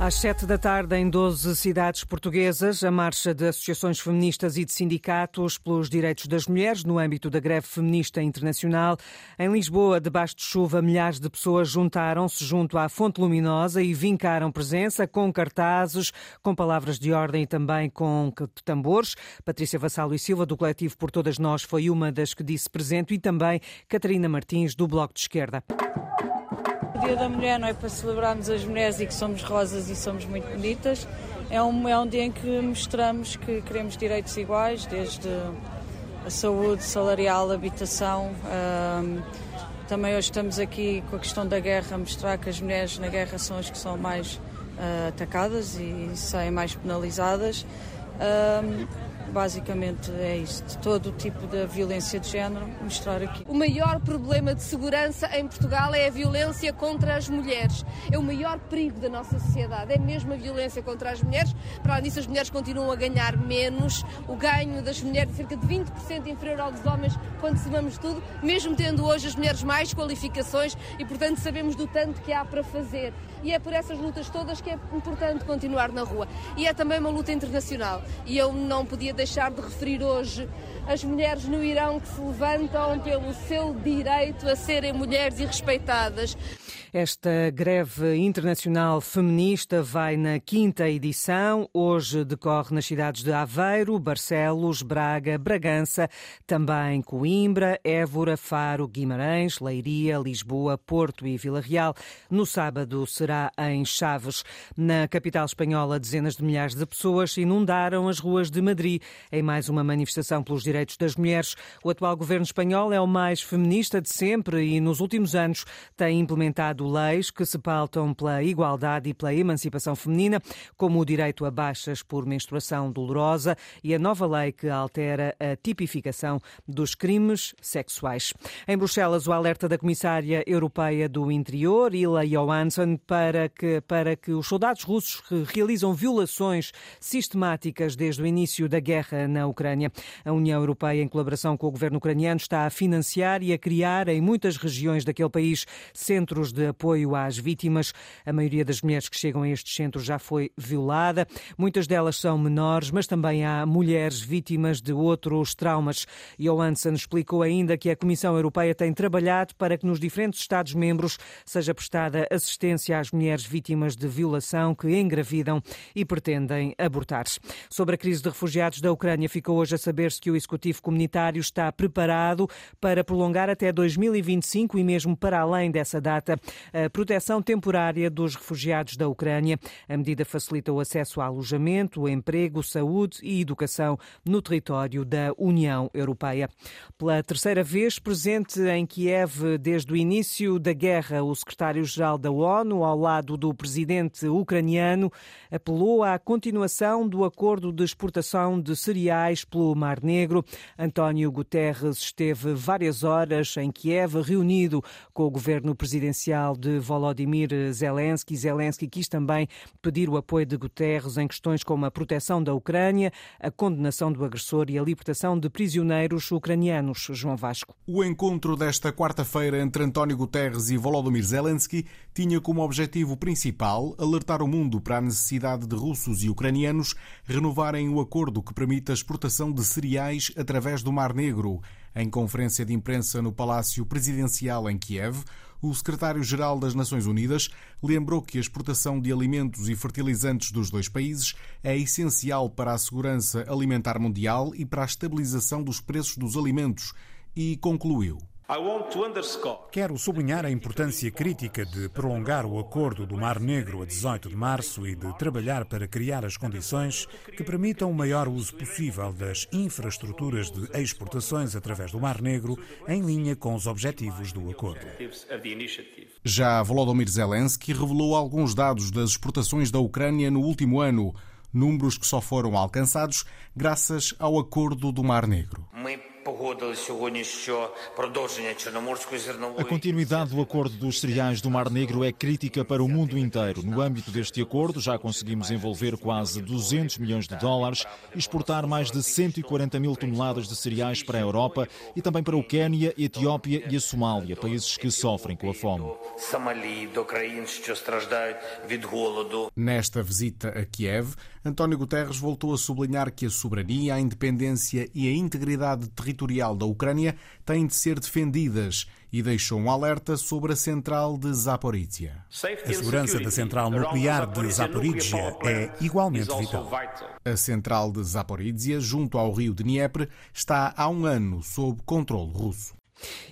Às sete da tarde, em 12 cidades portuguesas, a marcha de associações feministas e de sindicatos pelos direitos das mulheres no âmbito da greve feminista internacional. Em Lisboa, debaixo de chuva, milhares de pessoas juntaram-se junto à Fonte Luminosa e vincaram presença com cartazes, com palavras de ordem e também com tambores. Patrícia Vassalo e Silva, do coletivo Por Todas Nós, foi uma das que disse presente e também Catarina Martins, do Bloco de Esquerda. O Dia da Mulher não é para celebrarmos as mulheres e que somos rosas e somos muito bonitas. É um, é um dia em que mostramos que queremos direitos iguais, desde a saúde, salarial, habitação. Um, também hoje estamos aqui com a questão da guerra, mostrar que as mulheres na guerra são as que são mais uh, atacadas e saem mais penalizadas. Um, Basicamente é isto. Todo o tipo de violência de género, mostrar aqui. O maior problema de segurança em Portugal é a violência contra as mulheres. É o maior perigo da nossa sociedade. É mesmo a violência contra as mulheres. Para além disso, as mulheres continuam a ganhar menos. O ganho das mulheres é cerca de 20% inferior ao dos homens quando somamos tudo, mesmo tendo hoje as mulheres mais qualificações e, portanto, sabemos do tanto que há para fazer e é por essas lutas todas que é importante continuar na rua. E é também uma luta internacional. E eu não podia deixar de referir hoje as mulheres no Irão que se levantam pelo seu direito a serem mulheres e respeitadas. Esta greve internacional feminista vai na quinta edição. Hoje decorre nas cidades de Aveiro, Barcelos, Braga, Bragança, também Coimbra, Évora, Faro, Guimarães, Leiria, Lisboa, Porto e Vila Real. No sábado será em Chaves. Na capital espanhola, dezenas de milhares de pessoas inundaram as ruas de Madrid em mais uma manifestação pelos direitos das mulheres. O atual governo espanhol é o mais feminista de sempre e nos últimos anos tem implementado leis que se pautam pela igualdade e pela emancipação feminina, como o direito a baixas por menstruação dolorosa e a nova lei que altera a tipificação dos crimes sexuais. Em Bruxelas, o alerta da Comissária Europeia do Interior, Ila Johansson, para que, para que os soldados russos que realizam violações sistemáticas desde o início da guerra na Ucrânia. A União Europeia, em colaboração com o governo ucraniano, está a financiar e a criar em muitas regiões daquele país centros de apoio às vítimas. A maioria das mulheres que chegam a estes centros já foi violada. Muitas delas são menores, mas também há mulheres vítimas de outros traumas. Johansson explicou ainda que a Comissão Europeia tem trabalhado para que nos diferentes Estados-membros seja prestada assistência às mulheres vítimas de violação que engravidam e pretendem abortar. Sobre a crise de refugiados da Ucrânia, ficou hoje a saber-se que o Executivo Comunitário está preparado para prolongar até 2025 e mesmo para além dessa data a proteção temporária dos refugiados da Ucrânia. A medida facilita o acesso a alojamento, emprego, saúde e educação no território da União Europeia. Pela terceira vez presente em Kiev desde o início da guerra, o secretário-geral da ONU, ao lado do presidente ucraniano, apelou à continuação do acordo de exportação de cereais pelo Mar Negro. António Guterres esteve várias horas em Kiev, reunido com o governo presidencial de Volodymyr Zelensky. Zelensky quis também pedir o apoio de Guterres em questões como a proteção da Ucrânia, a condenação do agressor e a libertação de prisioneiros ucranianos. João Vasco. O encontro desta quarta-feira entre António Guterres e Volodymyr Zelensky tinha como objetivo principal alertar o mundo para a necessidade de russos e ucranianos renovarem o acordo que permite a exportação de cereais através do Mar Negro. Em conferência de imprensa no Palácio Presidencial em Kiev, o secretário-geral das Nações Unidas lembrou que a exportação de alimentos e fertilizantes dos dois países é essencial para a segurança alimentar mundial e para a estabilização dos preços dos alimentos e concluiu. Quero sublinhar a importância crítica de prolongar o acordo do Mar Negro a 18 de março e de trabalhar para criar as condições que permitam o maior uso possível das infraestruturas de exportações através do Mar Negro, em linha com os objetivos do acordo. Já Volodymyr Zelensky revelou alguns dados das exportações da Ucrânia no último ano, números que só foram alcançados graças ao acordo do Mar Negro. A continuidade do acordo dos cereais do Mar Negro é crítica para o mundo inteiro. No âmbito deste acordo, já conseguimos envolver quase 200 milhões de dólares exportar mais de 140 mil toneladas de cereais para a Europa e também para o Quênia, a Etiópia e a Somália, países que sofrem com a fome. Nesta visita a Kiev, António Guterres voltou a sublinhar que a soberania, a independência e a integridade territorial da Ucrânia têm de ser defendidas e deixou um alerta sobre a central de Zaporizhia. A segurança da central nuclear de Zaporizhia é igualmente vital. A central de Zaporizhia, junto ao rio Dnieper, está há um ano sob controle russo.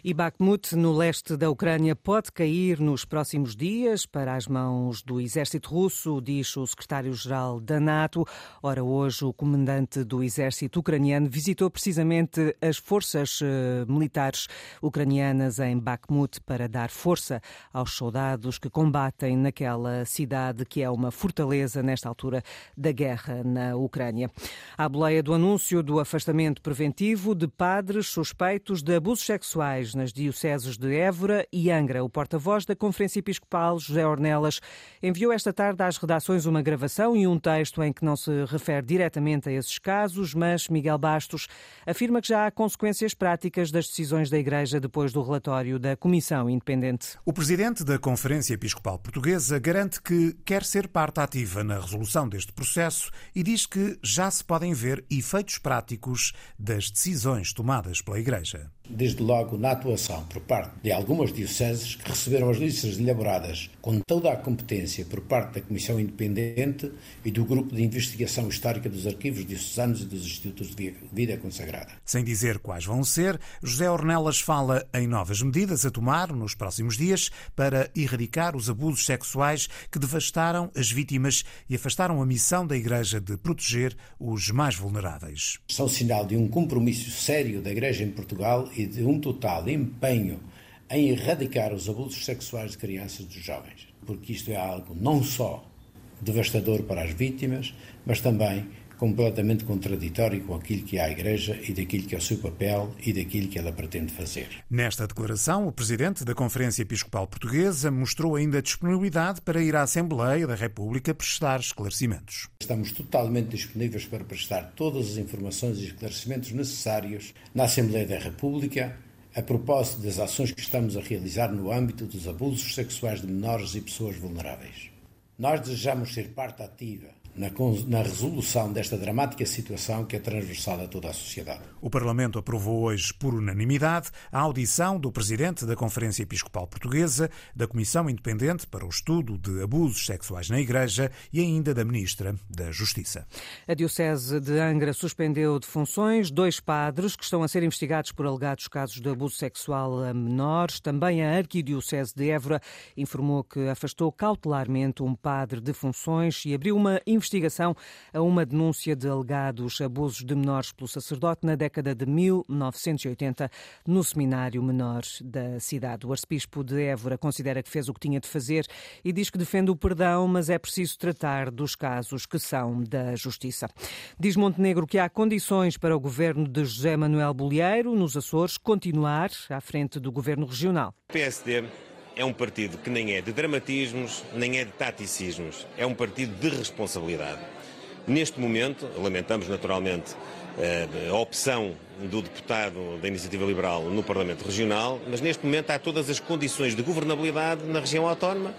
E Bakhmut, no leste da Ucrânia, pode cair nos próximos dias para as mãos do exército russo, diz o secretário-geral da NATO. Ora, hoje o comandante do exército ucraniano visitou precisamente as forças eh, militares ucranianas em Bakhmut para dar força aos soldados que combatem naquela cidade que é uma fortaleza nesta altura da guerra na Ucrânia. A boleia do anúncio do afastamento preventivo de padres suspeitos de abusos sexuais nas dioceses de Évora e Angra. O porta-voz da Conferência Episcopal, José Ornelas, enviou esta tarde às redações uma gravação e um texto em que não se refere diretamente a esses casos, mas Miguel Bastos afirma que já há consequências práticas das decisões da Igreja depois do relatório da Comissão Independente. O presidente da Conferência Episcopal Portuguesa garante que quer ser parte ativa na resolução deste processo e diz que já se podem ver efeitos práticos das decisões tomadas pela Igreja desde logo na atuação por parte de algumas dioceses que receberam as listas elaboradas com toda a competência por parte da Comissão Independente e do Grupo de Investigação Histórica dos Arquivos Diocesanos e dos Institutos de Vida Consagrada. Sem dizer quais vão ser, José Ornelas fala em novas medidas a tomar nos próximos dias para erradicar os abusos sexuais que devastaram as vítimas e afastaram a missão da Igreja de proteger os mais vulneráveis. São sinal de um compromisso sério da Igreja em Portugal e de um total empenho em erradicar os abusos sexuais de crianças e dos jovens, porque isto é algo não só devastador para as vítimas, mas também completamente contraditório com aquilo que é a Igreja e daquilo que é o seu papel e daquilo que ela pretende fazer. Nesta declaração, o presidente da Conferência Episcopal Portuguesa mostrou ainda disponibilidade para ir à Assembleia da República prestar esclarecimentos. Estamos totalmente disponíveis para prestar todas as informações e esclarecimentos necessários na Assembleia da República a propósito das ações que estamos a realizar no âmbito dos abusos sexuais de menores e pessoas vulneráveis. Nós desejamos ser parte ativa na, na, resolução desta dramática situação que é transversal a toda a sociedade. O Parlamento aprovou hoje, por unanimidade, a audição do Presidente da Conferência Episcopal Portuguesa, da Comissão Independente para o Estudo de Abusos Sexuais na Igreja e ainda da Ministra da Justiça. A Diocese de Angra suspendeu de funções dois padres que estão a ser investigados por alegados casos de abuso sexual a menores. Também a Arquidiocese de Évora informou que afastou cautelarmente um padre de funções e abriu uma investigação investigação a uma denúncia de alegados abusos de menores pelo sacerdote na década de 1980 no seminário menor da cidade. O arcebispo de Évora considera que fez o que tinha de fazer e diz que defende o perdão, mas é preciso tratar dos casos que são da justiça. Diz Montenegro que há condições para o governo de José Manuel Bolieiro, nos Açores, continuar à frente do governo regional. PSD é um partido que nem é de dramatismos, nem é de taticismos. É um partido de responsabilidade. Neste momento, lamentamos naturalmente eh, a opção do deputado da Iniciativa Liberal no Parlamento Regional, mas neste momento há todas as condições de governabilidade na região autónoma.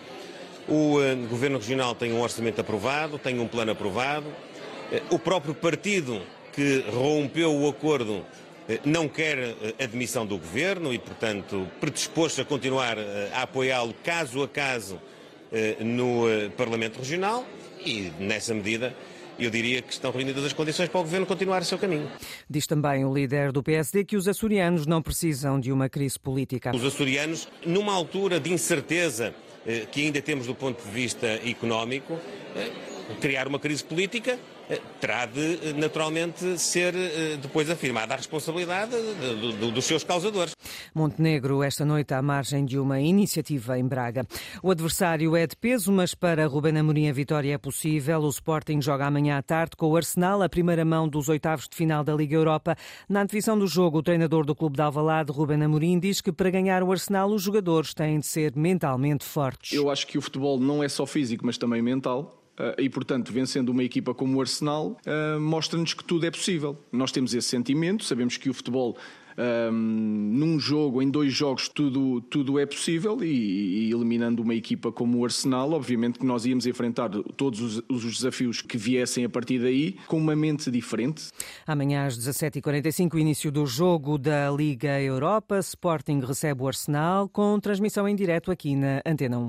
O eh, Governo Regional tem um orçamento aprovado, tem um plano aprovado. Eh, o próprio partido que rompeu o acordo não quer eh, admissão do governo e, portanto, predisposto a continuar eh, a apoiá-lo caso a caso no Parlamento Regional e, nessa medida, eu diria que estão reunidas as condições para o governo continuar o seu caminho. Diz também o líder do PSD que os açorianos não precisam de uma crise política. Os açorianos, numa altura de incerteza que ainda temos do ponto de vista económico, criar uma crise política, eh, terá de eh, naturalmente ser eh, depois afirmada a responsabilidade dos seus causadores. Montenegro, esta noite à margem de uma iniciativa em Braga. O adversário é de peso, mas para Ruben Amorim a vitória é possível. O Sporting joga amanhã à tarde com o Arsenal, a primeira mão dos oitavos de final da Liga Europa. Na antevisão do jogo, o treinador do clube de Alvalade, Ruben Amorim, diz que para ganhar o Arsenal os jogadores têm de ser mentalmente fortes. Eu acho que o futebol não é só físico, mas também mental. Uh, e, portanto, vencendo uma equipa como o Arsenal, uh, mostra-nos que tudo é possível. Nós temos esse sentimento, sabemos que o futebol um, num jogo, em dois jogos, tudo, tudo é possível e, e, eliminando uma equipa como o Arsenal, obviamente que nós íamos enfrentar todos os, os desafios que viessem a partir daí com uma mente diferente. Amanhã às 17h45, início do jogo da Liga Europa. Sporting recebe o Arsenal com transmissão em direto aqui na Antena 1.